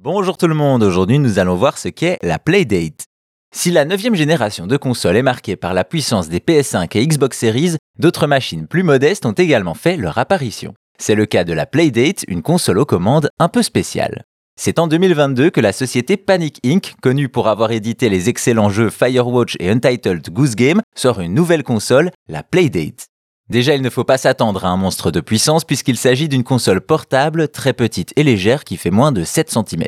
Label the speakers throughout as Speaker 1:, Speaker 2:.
Speaker 1: Bonjour tout le monde, aujourd'hui nous allons voir ce qu'est la Playdate. Si la 9 génération de consoles est marquée par la puissance des PS5 et Xbox Series, d'autres machines plus modestes ont également fait leur apparition. C'est le cas de la Playdate, une console aux commandes un peu spéciale. C'est en 2022 que la société Panic Inc., connue pour avoir édité les excellents jeux Firewatch et Untitled Goose Game, sort une nouvelle console, la Playdate. Déjà, il ne faut pas s'attendre à un monstre de puissance puisqu'il s'agit d'une console portable, très petite et légère qui fait moins de 7 cm.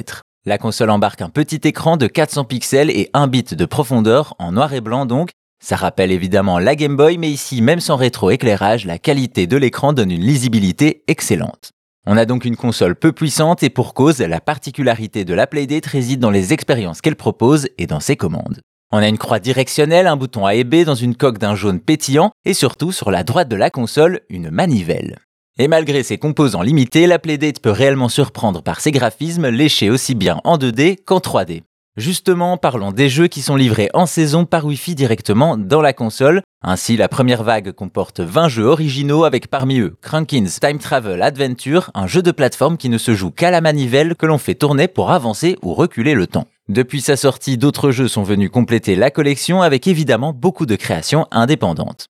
Speaker 1: La console embarque un petit écran de 400 pixels et 1 bit de profondeur, en noir et blanc donc. Ça rappelle évidemment la Game Boy, mais ici, même sans rétroéclairage, la qualité de l'écran donne une lisibilité excellente. On a donc une console peu puissante et pour cause, la particularité de la Playdate réside dans les expériences qu'elle propose et dans ses commandes. On a une croix directionnelle, un bouton A et B dans une coque d'un jaune pétillant et surtout sur la droite de la console, une manivelle. Et malgré ses composants limités, la Playdate peut réellement surprendre par ses graphismes léchés aussi bien en 2D qu'en 3D. Justement, parlons des jeux qui sont livrés en saison par Wi-Fi directement dans la console. Ainsi, la première vague comporte 20 jeux originaux avec parmi eux Crankins Time Travel Adventure, un jeu de plateforme qui ne se joue qu'à la manivelle que l'on fait tourner pour avancer ou reculer le temps. Depuis sa sortie, d'autres jeux sont venus compléter la collection avec évidemment beaucoup de créations indépendantes.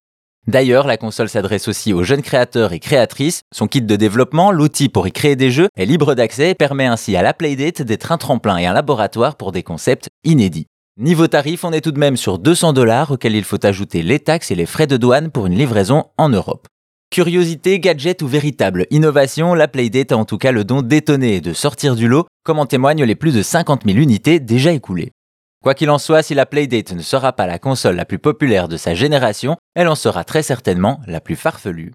Speaker 1: D'ailleurs, la console s'adresse aussi aux jeunes créateurs et créatrices. Son kit de développement, l'outil pour y créer des jeux, est libre d'accès et permet ainsi à la Playdate d'être un tremplin et un laboratoire pour des concepts inédits. Niveau tarif, on est tout de même sur 200 dollars auxquels il faut ajouter les taxes et les frais de douane pour une livraison en Europe. Curiosité, gadget ou véritable innovation, la Playdate a en tout cas le don d'étonner et de sortir du lot, comme en témoignent les plus de 50 000 unités déjà écoulées. Quoi qu'il en soit, si la Playdate ne sera pas la console la plus populaire de sa génération, elle en sera très certainement la plus farfelue.